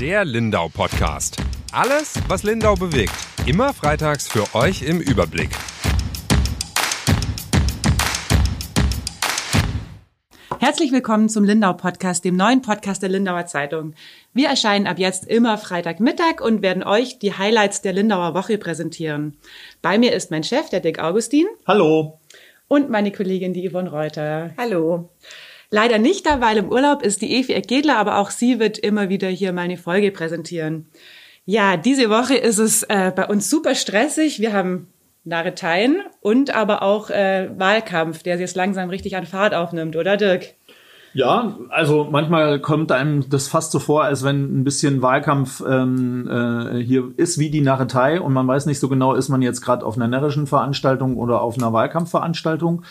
Der Lindau Podcast. Alles, was Lindau bewegt. Immer freitags für euch im Überblick. Herzlich willkommen zum Lindau Podcast, dem neuen Podcast der Lindauer Zeitung. Wir erscheinen ab jetzt immer Freitagmittag und werden euch die Highlights der Lindauer Woche präsentieren. Bei mir ist mein Chef, der Dick Augustin. Hallo. Und meine Kollegin, die Yvonne Reuter. Hallo. Leider nicht da, weil im Urlaub ist die Evi Eckgedler, aber auch sie wird immer wieder hier meine Folge präsentieren. Ja, diese Woche ist es äh, bei uns super stressig. Wir haben Narreteien und aber auch äh, Wahlkampf, der jetzt langsam richtig an Fahrt aufnimmt, oder Dirk? Ja, also manchmal kommt einem das fast so vor, als wenn ein bisschen Wahlkampf ähm, äh, hier ist wie die Narretei und man weiß nicht so genau, ist man jetzt gerade auf einer närrischen Veranstaltung oder auf einer Wahlkampfveranstaltung.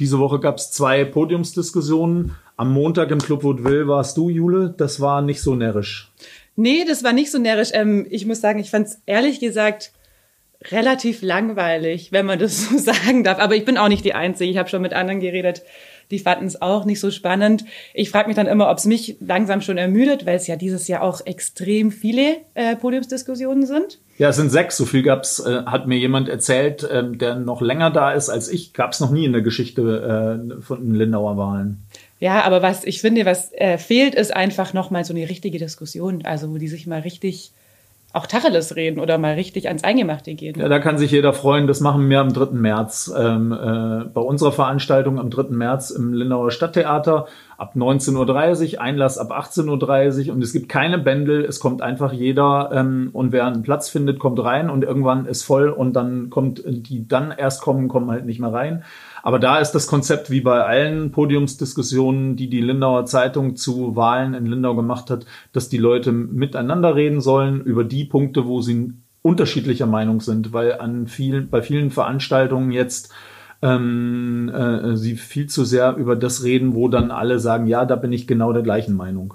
Diese Woche gab es zwei Podiumsdiskussionen. Am Montag im Club Woodville warst du, Jule. Das war nicht so närrisch. Nee, das war nicht so närrisch. Ähm, ich muss sagen, ich fand es ehrlich gesagt relativ langweilig, wenn man das so sagen darf. Aber ich bin auch nicht die Einzige. Ich habe schon mit anderen geredet, die fanden es auch nicht so spannend. Ich frage mich dann immer, ob es mich langsam schon ermüdet, weil es ja dieses Jahr auch extrem viele äh, Podiumsdiskussionen sind. Ja, es sind sechs. So viel gab's, äh, hat mir jemand erzählt, äh, der noch länger da ist als ich. Gab es noch nie in der Geschichte äh, von den Lindauer Wahlen. Ja, aber was ich finde, was äh, fehlt, ist einfach nochmal so eine richtige Diskussion, also wo die sich mal richtig auch Tacheles reden oder mal richtig ans Eingemachte gehen. Ja, da kann sich jeder freuen. Das machen wir am 3. März. Ähm, äh, bei unserer Veranstaltung am 3. März im Lindauer Stadttheater ab 19.30 Uhr, Einlass ab 18.30 Uhr und es gibt keine Bändel. Es kommt einfach jeder ähm, und wer einen Platz findet, kommt rein und irgendwann ist voll und dann kommt die dann erst kommen, kommen halt nicht mehr rein. Aber da ist das Konzept wie bei allen Podiumsdiskussionen, die die Lindauer Zeitung zu Wahlen in Lindau gemacht hat, dass die Leute miteinander reden sollen über die Punkte, wo sie unterschiedlicher Meinung sind, weil an vielen, bei vielen Veranstaltungen jetzt ähm, äh, sie viel zu sehr über das reden, wo dann alle sagen, ja, da bin ich genau der gleichen Meinung.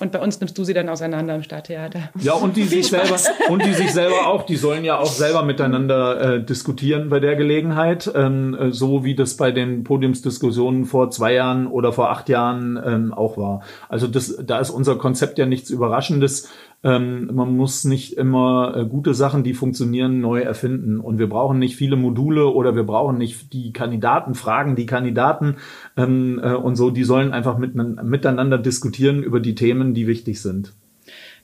Und bei uns nimmst du sie dann auseinander im Stadttheater. Ja, und die sich selber und die sich selber auch, die sollen ja auch selber miteinander äh, diskutieren bei der Gelegenheit, ähm, äh, so wie das bei den Podiumsdiskussionen vor zwei Jahren oder vor acht Jahren ähm, auch war. Also das, da ist unser Konzept ja nichts Überraschendes. Ähm, man muss nicht immer äh, gute Sachen, die funktionieren, neu erfinden. Und wir brauchen nicht viele Module oder wir brauchen nicht die Kandidaten fragen, die Kandidaten ähm, äh, und so. Die sollen einfach mit, miteinander diskutieren über die Themen, die wichtig sind.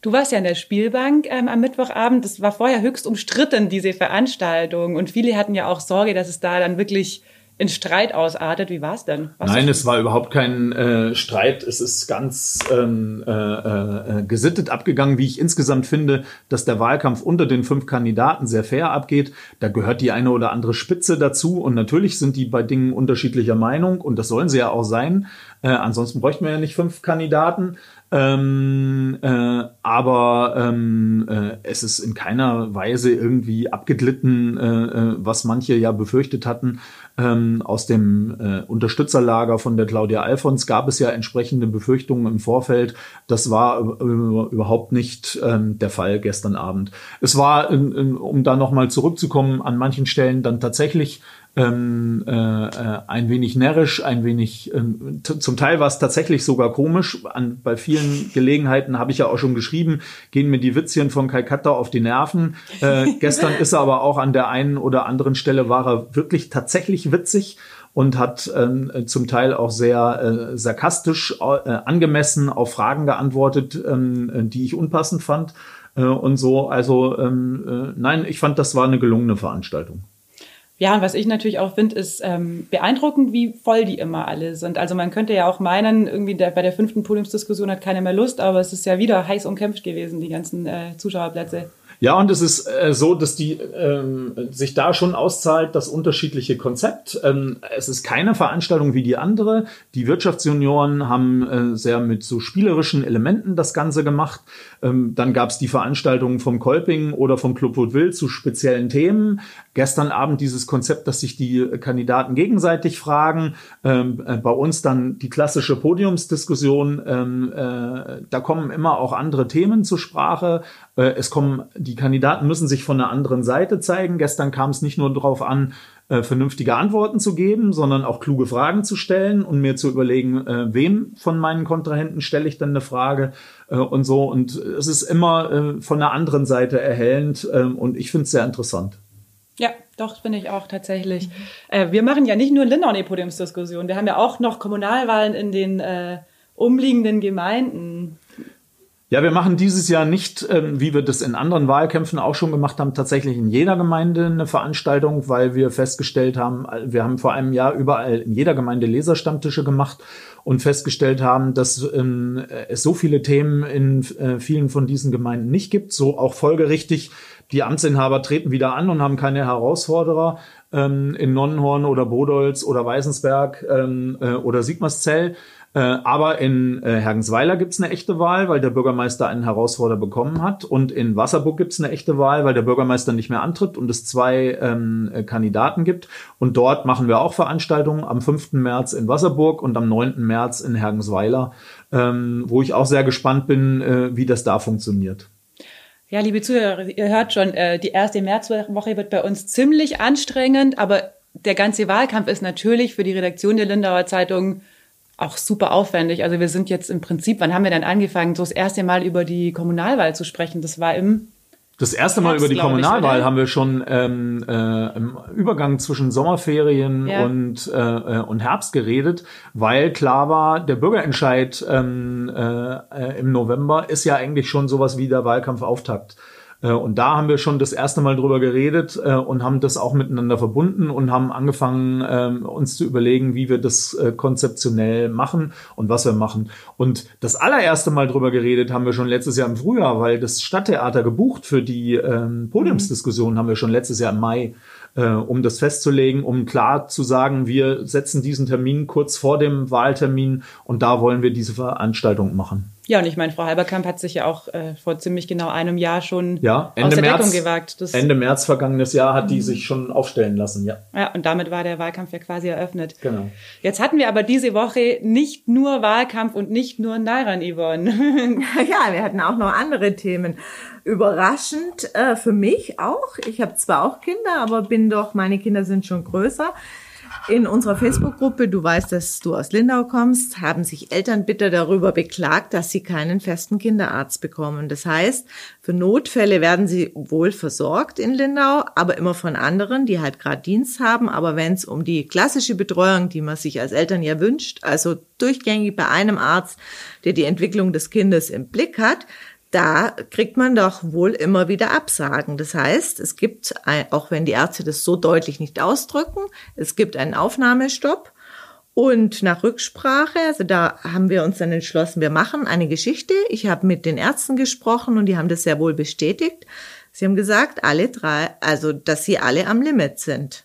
Du warst ja in der Spielbank ähm, am Mittwochabend. Das war vorher höchst umstritten, diese Veranstaltung. Und viele hatten ja auch Sorge, dass es da dann wirklich in Streit ausartet. Wie war es denn? Was Nein, es war überhaupt kein äh, Streit. Es ist ganz ähm, äh, äh, gesittet abgegangen, wie ich insgesamt finde, dass der Wahlkampf unter den fünf Kandidaten sehr fair abgeht. Da gehört die eine oder andere Spitze dazu und natürlich sind die bei Dingen unterschiedlicher Meinung und das sollen sie ja auch sein. Äh, ansonsten bräuchten wir ja nicht fünf Kandidaten. Ähm, äh, aber ähm, äh, es ist in keiner Weise irgendwie abgeglitten, äh, äh, was manche ja befürchtet hatten. Ähm, aus dem äh, Unterstützerlager von der Claudia Alfons gab es ja entsprechende Befürchtungen im Vorfeld. Das war überhaupt nicht ähm, der Fall gestern Abend. Es war, um da nochmal zurückzukommen, an manchen Stellen dann tatsächlich ähm, äh, äh, ein wenig närrisch, ein wenig, ähm, zum Teil war es tatsächlich sogar komisch. An, bei vielen Gelegenheiten habe ich ja auch schon geschrieben, gehen mir die Witzchen von Calcutta auf die Nerven. Äh, gestern ist er aber auch an der einen oder anderen Stelle war er wirklich tatsächlich witzig und hat ähm, zum Teil auch sehr äh, sarkastisch äh, angemessen auf Fragen geantwortet, ähm, die ich unpassend fand äh, und so. Also ähm, äh, nein, ich fand, das war eine gelungene Veranstaltung. Ja, und was ich natürlich auch finde, ist ähm, beeindruckend, wie voll die immer alle sind. Also man könnte ja auch meinen, irgendwie der, bei der fünften Podiumsdiskussion hat keiner mehr Lust, aber es ist ja wieder heiß umkämpft gewesen, die ganzen äh, Zuschauerplätze. Ja, und es ist äh, so, dass die ähm, sich da schon auszahlt, das unterschiedliche Konzept. Ähm, es ist keine Veranstaltung wie die andere. Die Wirtschaftsjunioren haben äh, sehr mit so spielerischen Elementen das Ganze gemacht. Ähm, dann gab es die Veranstaltungen vom Kolping oder vom Club Woodville zu speziellen Themen. Gestern Abend dieses Konzept, dass sich die Kandidaten gegenseitig fragen. Ähm, äh, bei uns dann die klassische Podiumsdiskussion. Ähm, äh, da kommen immer auch andere Themen zur Sprache. Äh, es kommen, die Kandidaten müssen sich von einer anderen Seite zeigen. Gestern kam es nicht nur darauf an, äh, vernünftige Antworten zu geben, sondern auch kluge Fragen zu stellen und mir zu überlegen, äh, wem von meinen Kontrahenten stelle ich denn eine Frage äh, und so. Und es ist immer äh, von der anderen Seite erhellend äh, und ich finde es sehr interessant. Ja, doch, finde ich auch tatsächlich. Äh, wir machen ja nicht nur in Lindau eine wir haben ja auch noch Kommunalwahlen in den umliegenden Gemeinden. Ja, wir machen dieses Jahr nicht, ähm, wie wir das in anderen Wahlkämpfen auch schon gemacht haben, tatsächlich in jeder Gemeinde eine Veranstaltung, weil wir festgestellt haben, wir haben vor einem Jahr überall in jeder Gemeinde Leserstammtische gemacht und festgestellt haben, dass ähm, es so viele Themen in äh, vielen von diesen Gemeinden nicht gibt, so auch folgerichtig die Amtsinhaber treten wieder an und haben keine Herausforderer ähm, in Nonnenhorn oder Bodolz oder Weißensberg äh, oder Sigmarszell. Äh, aber in äh, Hergensweiler gibt's eine echte Wahl, weil der Bürgermeister einen Herausforderer bekommen hat. Und in Wasserburg gibt's eine echte Wahl, weil der Bürgermeister nicht mehr antritt und es zwei ähm, äh, Kandidaten gibt. Und dort machen wir auch Veranstaltungen am 5. März in Wasserburg und am 9. März in Hergensweiler, ähm, wo ich auch sehr gespannt bin, äh, wie das da funktioniert. Ja, liebe Zuhörer, ihr hört schon, äh, die erste Märzwoche wird bei uns ziemlich anstrengend, aber der ganze Wahlkampf ist natürlich für die Redaktion der Lindauer Zeitung auch super aufwendig. Also wir sind jetzt im Prinzip, wann haben wir denn angefangen, so das erste Mal über die Kommunalwahl zu sprechen? Das war im das erste Mal Herbst, über die Kommunalwahl ich, haben wir schon ähm, äh, im Übergang zwischen Sommerferien ja. und, äh, äh, und Herbst geredet, weil klar war, der Bürgerentscheid ähm, äh, im November ist ja eigentlich schon sowas wie der Wahlkampfauftakt. Äh, und da haben wir schon das erste Mal drüber geredet äh, und haben das auch miteinander verbunden und haben angefangen, ähm, uns zu überlegen, wie wir das äh, konzeptionell machen und was wir machen. Und das allererste Mal drüber geredet haben wir schon letztes Jahr im Frühjahr, weil das Stadttheater gebucht für die ähm, Podiumsdiskussion haben wir schon letztes Jahr im Mai um das festzulegen, um klar zu sagen, wir setzen diesen Termin kurz vor dem Wahltermin und da wollen wir diese Veranstaltung machen. Ja, und ich meine, Frau Halberkamp hat sich ja auch äh, vor ziemlich genau einem Jahr schon ja, Ende aus der März, Deckung gewagt. Das Ende März vergangenes Jahr hat die mhm. sich schon aufstellen lassen, ja. Ja, und damit war der Wahlkampf ja quasi eröffnet. Genau. Jetzt hatten wir aber diese Woche nicht nur Wahlkampf und nicht nur Nairan Yvonne. ja, wir hatten auch noch andere Themen. Überraschend äh, für mich auch. Ich habe zwar auch Kinder, aber bin doch, meine Kinder sind schon größer. In unserer Facebook-Gruppe, du weißt, dass du aus Lindau kommst, haben sich Eltern bitter darüber beklagt, dass sie keinen festen Kinderarzt bekommen. Das heißt, für Notfälle werden sie wohl versorgt in Lindau, aber immer von anderen, die halt gerade Dienst haben. Aber wenn es um die klassische Betreuung, die man sich als Eltern ja wünscht, also durchgängig bei einem Arzt, der die Entwicklung des Kindes im Blick hat, da kriegt man doch wohl immer wieder Absagen. Das heißt, es gibt, auch wenn die Ärzte das so deutlich nicht ausdrücken, es gibt einen Aufnahmestopp. Und nach Rücksprache, also da haben wir uns dann entschlossen, wir machen eine Geschichte. Ich habe mit den Ärzten gesprochen und die haben das sehr wohl bestätigt. Sie haben gesagt, alle drei, also dass sie alle am Limit sind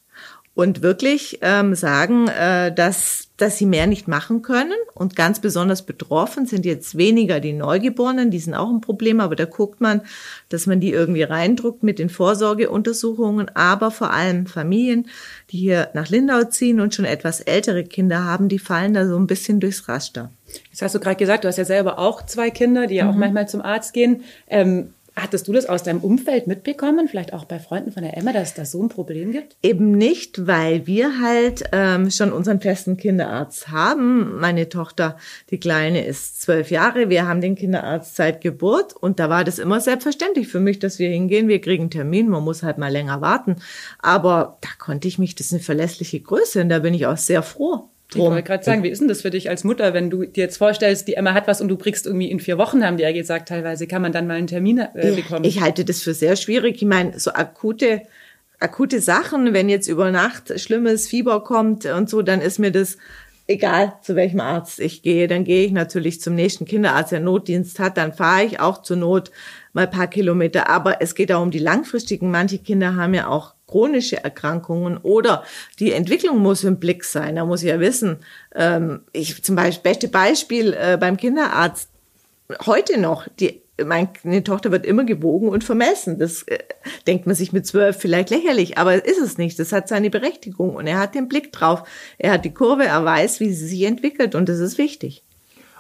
und wirklich ähm, sagen, äh, dass, dass sie mehr nicht machen können. Und ganz besonders betroffen sind jetzt weniger die Neugeborenen, die sind auch ein Problem, aber da guckt man, dass man die irgendwie reindruckt mit den Vorsorgeuntersuchungen, aber vor allem Familien, die hier nach Lindau ziehen und schon etwas ältere Kinder haben, die fallen da so ein bisschen durchs Raster. Das hast du gerade gesagt, du hast ja selber auch zwei Kinder, die ja mhm. auch manchmal zum Arzt gehen. Ähm, Hattest du das aus deinem Umfeld mitbekommen, vielleicht auch bei Freunden von der Emma, dass da so ein Problem gibt? Eben nicht, weil wir halt ähm, schon unseren festen Kinderarzt haben. Meine Tochter, die Kleine, ist zwölf Jahre. Wir haben den Kinderarzt seit Geburt und da war das immer selbstverständlich für mich, dass wir hingehen. Wir kriegen einen Termin, man muss halt mal länger warten. Aber da konnte ich mich, das ist eine verlässliche Größe und da bin ich auch sehr froh. Drum. Ich wollte gerade sagen, wie ist denn das für dich als Mutter, wenn du dir jetzt vorstellst, die Emma hat was und du kriegst irgendwie in vier Wochen, haben die ja gesagt, teilweise kann man dann mal einen Termin äh, bekommen. Ich halte das für sehr schwierig. Ich meine, so akute, akute Sachen, wenn jetzt über Nacht schlimmes Fieber kommt und so, dann ist mir das egal, zu welchem Arzt ich gehe. Dann gehe ich natürlich zum nächsten Kinderarzt, der Notdienst hat. Dann fahre ich auch zur Not mal ein paar Kilometer. Aber es geht auch um die langfristigen. Manche Kinder haben ja auch chronische Erkrankungen oder die Entwicklung muss im Blick sein. Da muss ich ja wissen, ähm, ich zum Beispiel, beste Beispiel äh, beim Kinderarzt, heute noch, die meine Tochter wird immer gewogen und vermessen. Das äh, denkt man sich mit zwölf vielleicht lächerlich, aber ist es nicht. Das hat seine Berechtigung und er hat den Blick drauf. Er hat die Kurve, er weiß, wie sie sich entwickelt und das ist wichtig.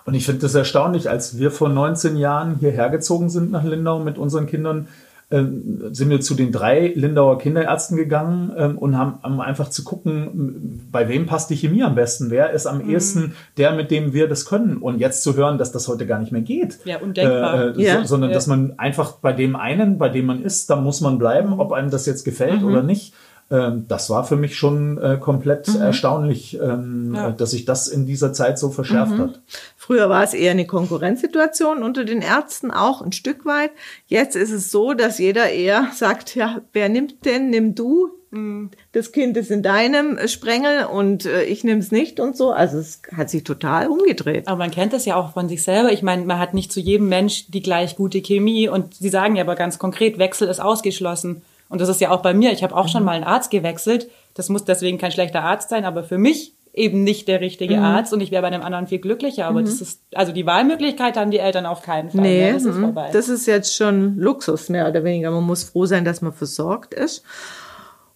Und ich finde das erstaunlich, als wir vor 19 Jahren hierher gezogen sind nach Lindau mit unseren Kindern, sind wir zu den drei Lindauer Kinderärzten gegangen ähm, und haben, haben einfach zu gucken, bei wem passt die Chemie am besten, wer ist am ehesten der, mit dem wir das können. Und jetzt zu hören, dass das heute gar nicht mehr geht. Ja, undenkbar. Äh, Ja. So, sondern Ja. dass man einfach bei dem einen, bei dem man ist, da muss man bleiben, ob einem das jetzt gefällt oder nicht. Ähm, das war für mich schon äh, komplett erstaunlich, ähm, Ja. dass sich das in dieser Zeit so verschärft hat. Früher war es eher eine Konkurrenzsituation unter den Ärzten, auch ein Stück weit. Jetzt ist es so, dass jeder eher sagt, ja, wer nimmt denn? Nimm du. Das Kind ist in deinem Sprengel und äh, ich nehme es nicht und so. Also es hat sich total umgedreht. Aber man kennt das ja auch von sich selber. Ich meine, man hat nicht zu jedem Mensch die gleich gute Chemie und sie sagen ja aber ganz konkret, Wechsel ist ausgeschlossen. Und das ist ja auch bei mir. Ich habe auch schon mal einen Arzt gewechselt. Das muss deswegen kein schlechter Arzt sein, aber für mich eben nicht der richtige Arzt und ich wäre bei einem anderen viel glücklicher. Aber das ist, also die Wahlmöglichkeit haben die Eltern auf keinen Fall. Nee, mehr. das ist mhm. das ist jetzt schon Luxus, mehr oder weniger. Man muss froh sein, dass man versorgt ist.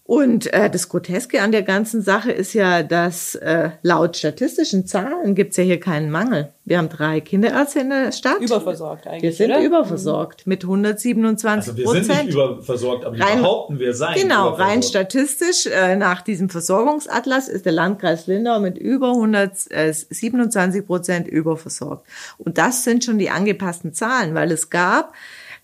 Und äh, das Groteske an der ganzen Sache ist ja, dass äh, laut statistischen Zahlen gibt's ja hier keinen Mangel. Wir haben drei Kinderärzte in der Stadt. Überversorgt eigentlich, Wir sind oder? überversorgt mit 127% Also wir Prozent. sind nicht überversorgt, aber Rein- behaupten wir seien Genau, rein statistisch äh, nach diesem Versorgungsatlas ist der Landkreis Lindau mit über 127 Prozent überversorgt. Und das sind schon die angepassten Zahlen, weil es gab,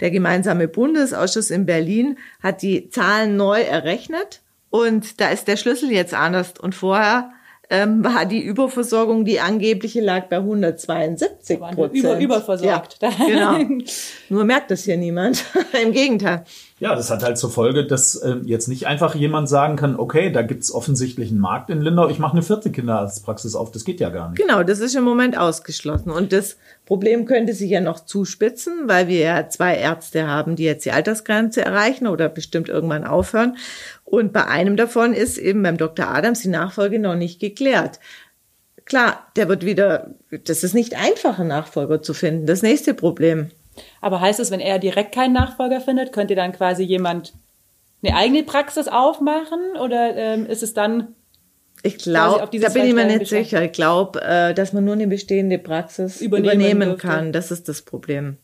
der gemeinsame Bundesausschuss in Berlin hat die Zahlen neu errechnet und da ist der Schlüssel jetzt anders. Und vorher ähm, war die Überversorgung, die angebliche, lag bei 172 waren wir Prozent. über- überversorgt. Ja, genau. Nur merkt das hier niemand. Im Gegenteil. Ja, das hat halt zur Folge, dass äh, jetzt nicht einfach jemand sagen kann, okay, da gibt's offensichtlich einen Markt in Lindau, ich mache eine vierte Kinderarztpraxis auf. Das geht ja gar nicht. Genau, das ist im Moment ausgeschlossen. Und das Problem könnte sich ja noch zuspitzen, weil wir ja zwei Ärzte haben, die jetzt die Altersgrenze erreichen oder bestimmt irgendwann aufhören. Und bei einem davon ist eben beim Dr. Adams die Nachfolge noch nicht geklärt. Klar, der wird wieder, das ist nicht einfach, einen Nachfolger zu finden. Das nächste Problem. Aber heißt es, wenn er direkt keinen Nachfolger findet, könnte dann quasi jemand eine eigene Praxis aufmachen? Oder ähm, ist es dann Ich glaube, da bin ich mir nicht sicher. Ich glaube, äh, dass man nur eine bestehende Praxis Übernehmen übernehmen, kann. Das ist das Problem.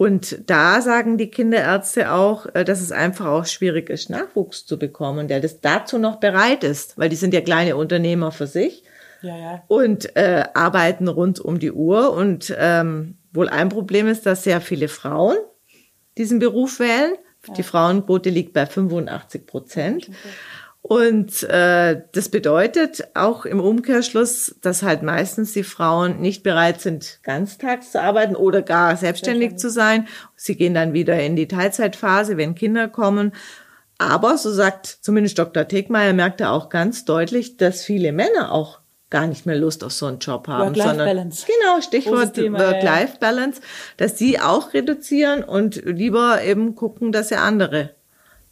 Und da sagen die Kinderärzte auch, äh, dass es einfach auch schwierig ist, Nachwuchs zu bekommen, der das dazu noch bereit ist, weil die sind ja kleine Unternehmer für sich Ja, ja. und äh, arbeiten rund um die Uhr. Und ähm, wohl ein Problem ist, dass sehr viele Frauen diesen Beruf wählen. Die Frauenquote liegt bei 85 Prozent. Und äh, das bedeutet auch im Umkehrschluss, dass halt meistens die Frauen nicht bereit sind, ganztags zu arbeiten oder gar selbstständig zu sein. Sie gehen dann wieder in die Teilzeitphase, wenn Kinder kommen. Aber, so sagt zumindest Dr. Tegmeier, merkt er auch ganz deutlich, dass viele Männer auch gar nicht mehr Lust auf so einen Job haben. Work-Life-Balance. Genau, Stichwort. Work-Life-Balance, dass die auch reduzieren und lieber eben gucken, dass sie andere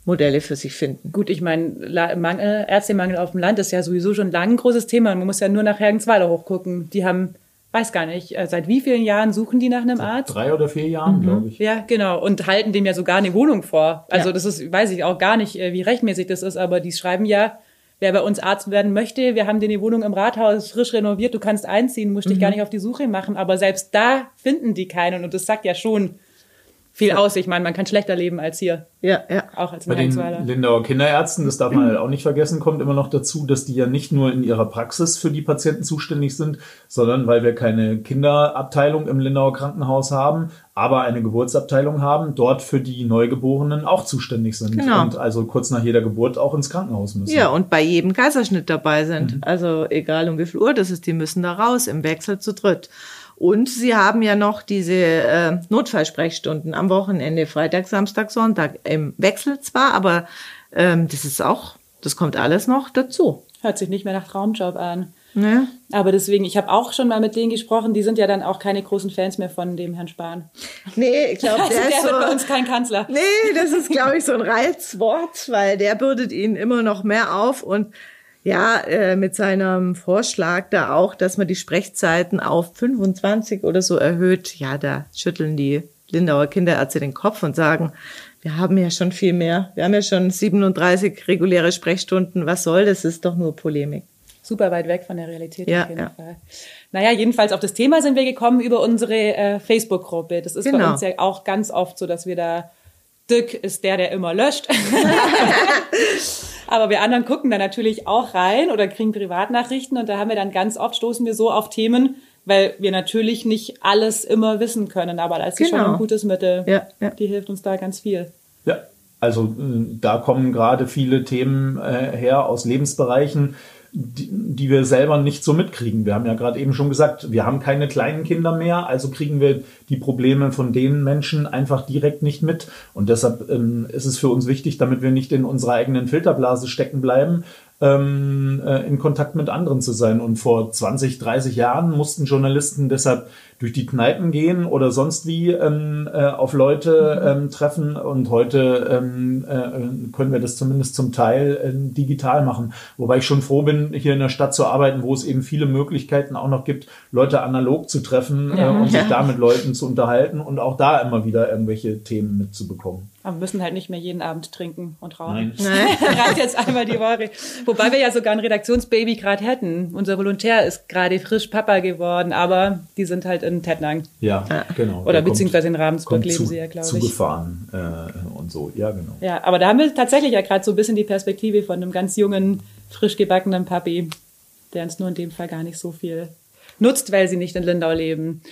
Modelle für sich finden. Gut, ich meine, Mangel, Ärztemangel auf dem Land ist ja sowieso schon lange ein großes Thema. Man muss ja nur nach Hergensweiler hochgucken. Die haben, weiß gar nicht, äh, seit wie vielen Jahren suchen die nach einem Arzt? Drei oder vier Jahren, glaube ich. Ja, genau. Und halten dem ja sogar eine Wohnung vor. Also Ja. das ist, weiß ich auch gar nicht, äh, wie rechtmäßig das ist, aber die schreiben ja, wer bei uns Arzt werden möchte, wir haben dir eine Wohnung im Rathaus frisch renoviert, du kannst einziehen, musst dich gar nicht auf die Suche machen. Aber selbst da finden die keinen und das sagt ja schon viel aus. Ich meine, man kann schlechter leben als hier, Ja, ja. auch als Bei den. Lindauer Kinderärzten, das darf man halt auch nicht vergessen, kommt immer noch dazu, dass die ja nicht nur in ihrer Praxis für die Patienten zuständig sind, sondern weil wir keine Kinderabteilung im Lindauer Krankenhaus haben, aber eine Geburtsabteilung haben, dort für die Neugeborenen auch zuständig sind Genau. und also kurz nach jeder Geburt auch ins Krankenhaus müssen. Ja, und bei jedem Kaiserschnitt dabei sind. Also egal um wie viel Uhr das ist, die müssen da raus, im Wechsel zu dritt. Und sie haben ja noch diese äh, Notfallsprechstunden am Wochenende, Freitag, Samstag, Sonntag. Im Wechsel zwar, aber ähm, das ist auch, das kommt alles noch dazu. Hört sich nicht mehr nach Traumjob an. Ne? Aber deswegen, ich habe auch schon mal mit denen gesprochen, die sind ja dann auch keine großen Fans mehr von dem Herrn Spahn. Nee, ich glaube, Also der, der ist wird bei so. uns kein Kanzler. Nee, das ist, glaube ich, so ein Reizwort, weil der bürdet ihn immer noch mehr auf und ja, äh, mit seinem Vorschlag da auch, dass man die Sprechzeiten auf 25 oder so erhöht, ja, da schütteln die Lindauer Kinderärzte den Kopf und sagen, wir haben ja schon viel mehr. Wir haben ja schon 37 reguläre Sprechstunden. Was soll das? Ist doch nur Polemik. Super weit weg von der Realität Ja, auf jeden ja. Fall. Naja, jedenfalls auf das Thema sind wir gekommen über unsere äh, Facebook-Gruppe. Das ist bei Genau. uns ja auch ganz oft so, dass wir da Dirk ist der, der immer löscht. Aber wir anderen gucken da natürlich auch rein oder kriegen Privatnachrichten und da haben wir dann ganz oft stoßen wir so auf Themen, weil wir natürlich nicht alles immer wissen können. Aber da ist genau. schon ein gutes Mittel. Ja, ja. Die hilft uns da ganz viel. Ja, also äh, da kommen gerade viele Themen äh, her aus Lebensbereichen, die, die wir selber nicht so mitkriegen. Wir haben ja gerade eben schon gesagt, wir haben keine kleinen Kinder mehr, also kriegen wir die Probleme von den Menschen einfach direkt nicht mit. Und deshalb ähm, ist es für uns wichtig, damit wir nicht in unserer eigenen Filterblase stecken bleiben, ähm, äh, in Kontakt mit anderen zu sein. Und vor 20, 30 Jahren mussten Journalisten deshalb durch die Kneipen gehen oder sonst wie ähm, äh, auf Leute mhm. ähm, treffen. Und heute ähm, äh, können wir das zumindest zum Teil äh, digital machen. Wobei ich schon froh bin, hier in der Stadt zu arbeiten, wo es eben viele Möglichkeiten auch noch gibt, Leute analog zu treffen äh, ja. und sich da mit Leuten zu unterhalten und auch da immer wieder irgendwelche Themen mitzubekommen. Aber wir müssen halt nicht mehr jeden Abend trinken und rauchen. Nein. Reicht jetzt einmal die Woche. Wobei wir ja sogar ein Redaktionsbaby gerade hätten. Unser Volontär ist gerade frisch Papa geworden, aber die sind halt in Tettnang. Ja, genau. Oder beziehungsweise in Ravensburg leben zu, sie ja, glaube ich. Zugefahren äh, und so, ja, genau. Ja, aber da haben wir tatsächlich ja gerade so ein bisschen die Perspektive von einem ganz jungen, frisch gebackenen Papi, der uns nur in dem Fall gar nicht so viel nutzt, weil sie nicht in Lindau leben.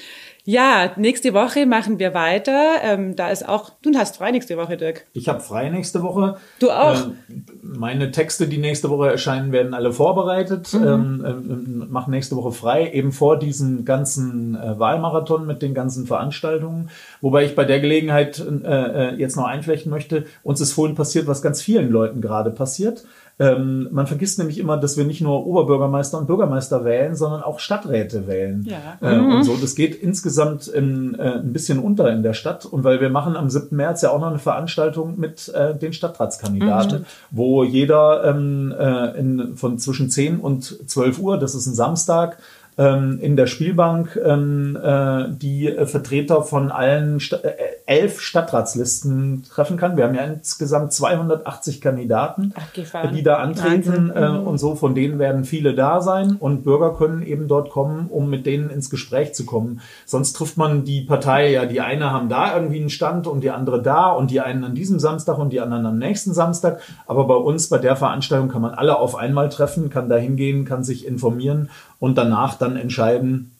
Ja, nächste Woche machen wir weiter. Ähm, da ist auch, du hast frei nächste Woche, Dirk. Ich habe frei nächste Woche. Du auch. Ähm, meine Texte, die nächste Woche erscheinen, werden alle vorbereitet. Mhm. Ähm, ähm, mache nächste Woche frei, eben vor diesem ganzen äh, Wahlmarathon mit den ganzen Veranstaltungen. Wobei ich bei der Gelegenheit äh, äh jetzt noch einflechten möchte, uns ist vorhin passiert, was ganz vielen Leuten gerade passiert. Ähm, man vergisst nämlich immer, dass wir nicht nur Oberbürgermeister und Bürgermeister wählen, sondern auch Stadträte wählen. Ja. Äh, mhm. Und so, das geht insgesamt in, äh, ein bisschen unter in der Stadt. Und weil wir machen am 7. März ja auch noch eine Veranstaltung mit äh, den Stadtratskandidaten, mhm, wo jeder ähm, äh, in, von zwischen 10 und 12 Uhr, das ist ein Samstag, ähm, in der Spielbank ähm, äh, die Vertreter von allen Sta äh, elf Stadtratslisten treffen kann. Wir haben ja insgesamt 280 Kandidaten, Ach, die da antreten äh, mhm. und so. Von denen werden viele da sein und Bürger können eben dort kommen, um mit denen ins Gespräch zu kommen. Sonst trifft man die Partei ja, die eine haben da irgendwie einen Stand und die andere da und die einen an diesem Samstag und die anderen am nächsten Samstag. Aber bei uns, bei der Veranstaltung kann man alle auf einmal treffen, kann da hingehen, kann sich informieren und danach dann entscheiden,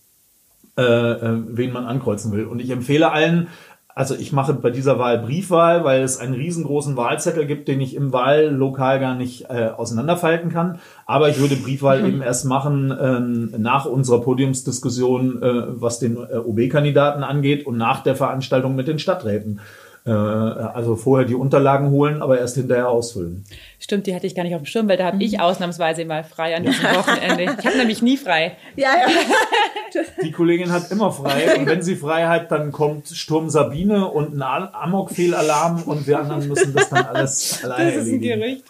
äh, äh, wen man ankreuzen will. Und ich empfehle allen, also ich mache bei dieser Wahl Briefwahl, weil es einen riesengroßen Wahlzettel gibt, den ich im Wahllokal gar nicht äh, auseinanderfalten kann. Aber ich würde Briefwahl eben erst machen ähm, nach unserer Podiumsdiskussion, äh, was den äh, OB-Kandidaten angeht und nach der Veranstaltung mit den Stadträten. Äh, also vorher die Unterlagen holen, aber erst hinterher ausfüllen. Stimmt, die hatte ich gar nicht auf dem Schirm, weil da habe ich mhm. ausnahmsweise mal frei an diesem Wochenende. Ich habe nämlich nie frei. Ja, ja. Die Kollegin hat immer frei und wenn sie frei hat, dann kommt Sturm Sabine und ein Amok-Fehlalarm und wir anderen müssen das dann alles alleine Das ist ein Gerücht.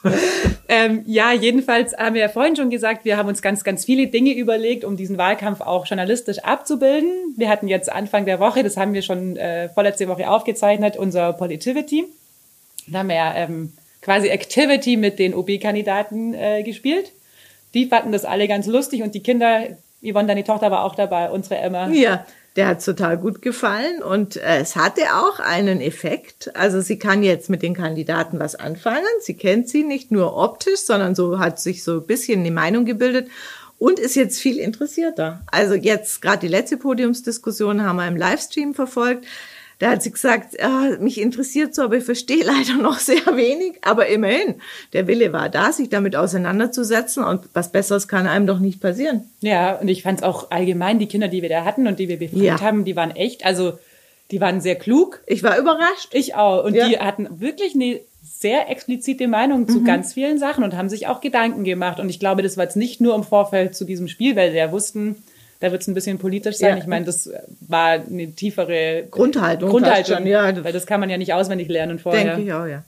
ähm, ja, jedenfalls haben wir ja vorhin schon gesagt, wir haben uns ganz, ganz viele Dinge überlegt, um diesen Wahlkampf auch journalistisch abzubilden. Wir hatten jetzt Anfang der Woche, das haben wir schon äh, vorletzte Woche aufgezeichnet, unser Politivity. Da haben wir ja ähm, quasi Activity mit den OB-Kandidaten äh, gespielt. Die fanden das alle ganz lustig und die Kinder, Yvonne, deine Tochter war auch dabei, unsere Emma. Ja, der hat total gut gefallen und äh, es hatte auch einen Effekt. Also sie kann jetzt mit den Kandidaten was anfangen. Sie kennt sie nicht nur optisch, sondern so hat sich so ein bisschen eine Meinung gebildet und ist jetzt viel interessierter. Also jetzt gerade die letzte Podiumsdiskussion haben wir im Livestream verfolgt. Da hat sie gesagt, ja, mich interessiert so, aber ich verstehe leider noch sehr wenig. Aber immerhin, der Wille war da, sich damit auseinanderzusetzen und was Besseres kann einem doch nicht passieren. Ja, und ich fand es auch allgemein, die Kinder, die wir da hatten und die wir befragt ja. haben, die waren echt, also die waren sehr klug. Ich war überrascht. Ich auch. Und ja. die hatten wirklich eine sehr explizite Meinung zu mhm. ganz vielen Sachen und haben sich auch Gedanken gemacht. Und ich glaube, das war jetzt nicht nur im Vorfeld zu diesem Spiel, weil sie ja wussten, da wird es ein bisschen politisch sein. Ja. Ich meine, das war eine tiefere Grundhaltung. Grundhaltung, schon, ja. Weil das kann man ja nicht auswendig lernen vorher. Denke ich auch, ja.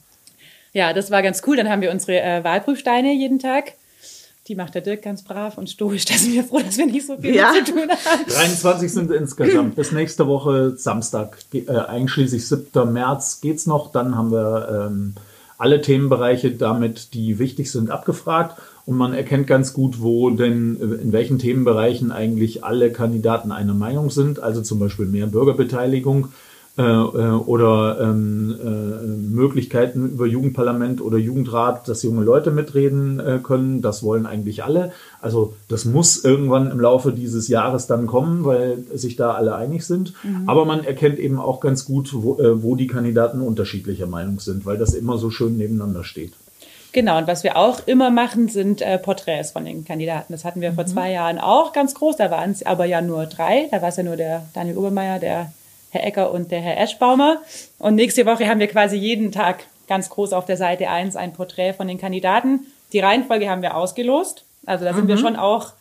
Ja, das war ganz cool. Dann haben wir unsere äh, Wahlprüfsteine jeden Tag. Die macht der Dirk ganz brav und stoisch. Da sind wir froh, dass wir nicht so viel ja. zu tun haben. 23 sind insgesamt. Bis nächste Woche Samstag, äh, einschließlich 7. März geht's noch. Dann haben wir ähm, alle Themenbereiche damit, die wichtig sind, abgefragt und man erkennt ganz gut, wo denn äh, in welchen Themenbereichen eigentlich alle Kandidaten einer Meinung sind. Also zum Beispiel mehr Bürgerbeteiligung. äh, oder ähm, äh, Möglichkeiten über Jugendparlament oder Jugendrat, dass junge Leute mitreden äh, können. Das wollen eigentlich alle. Also das muss irgendwann im Laufe dieses Jahres dann kommen, weil sich da alle einig sind. Mhm. Aber man erkennt eben auch ganz gut, wo, äh, wo die Kandidaten unterschiedlicher Meinung sind, weil das immer so schön nebeneinander steht. Genau, und was wir auch immer machen, sind äh, Porträts von den Kandidaten. Das hatten wir mhm. vor zwei Jahren auch ganz groß, da waren es aber ja nur drei. Da war es ja nur der Daniel Obermeier, der Herr Ecker und der Herr Eschbaumer. Und nächste Woche haben wir quasi jeden Tag ganz groß auf der Seite 1 ein Porträt von den Kandidaten. Die Reihenfolge haben wir ausgelost. Also da sind mhm. wir schon auch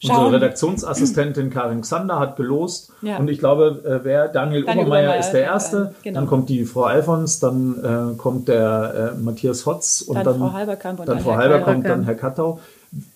Schauen. Unsere Redaktionsassistentin Karin Xander hat gelost. Ja. Und ich glaube, äh, wer Daniel, Daniel Obermeier ist der Erste. Genau. Dann kommt die Frau Alfons, dann äh, kommt der äh, Matthias Hotz und dann, dann Frau Halberkamp und dann, dann Frau Halberkamp, dann Herr Kattau.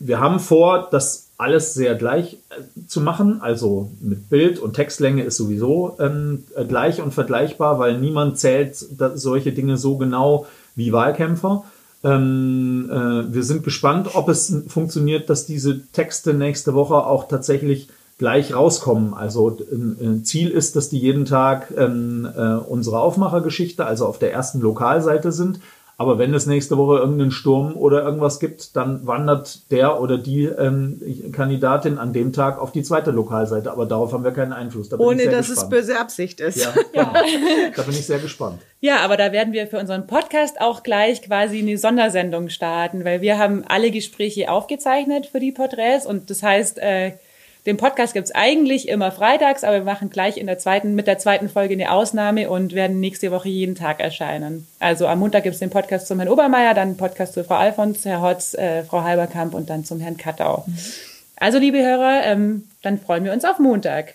Wir haben vor, das alles sehr gleich äh, zu machen. Also mit Bild und Textlänge ist sowieso ähm, äh, gleich und vergleichbar, weil niemand zählt solche Dinge so genau wie Wahlkämpfer. Ähm, äh, wir sind gespannt, ob es funktioniert, dass diese Texte nächste Woche auch tatsächlich gleich rauskommen. Also äh, Ziel ist, dass die jeden Tag ähm, äh, unsere Aufmachergeschichte, also auf der ersten Lokalseite sind. Aber wenn es nächste Woche irgendeinen Sturm oder irgendwas gibt, dann wandert der oder die ähm, Kandidatin an dem Tag auf die zweite Lokalseite. Aber darauf haben wir keinen Einfluss. Da Ohne dass gespannt. es böse Absicht ist. Ja, ja. da bin ich sehr gespannt. Ja, aber da werden wir für unseren Podcast auch gleich quasi eine Sondersendung starten, weil wir haben alle Gespräche aufgezeichnet für die Porträts und das heißt, äh, den Podcast gibt's eigentlich immer freitags, aber wir machen gleich in der zweiten, mit der zweiten Folge eine Ausnahme und werden nächste Woche jeden Tag erscheinen. Also am Montag gibt's den Podcast zum Herrn Obermeier, dann Podcast zu Frau Alfons, Herr Hotz, äh, Frau Halberkamp und dann zum Herrn Kattau. Mhm. Also liebe Hörer, ähm, dann freuen wir uns auf Montag.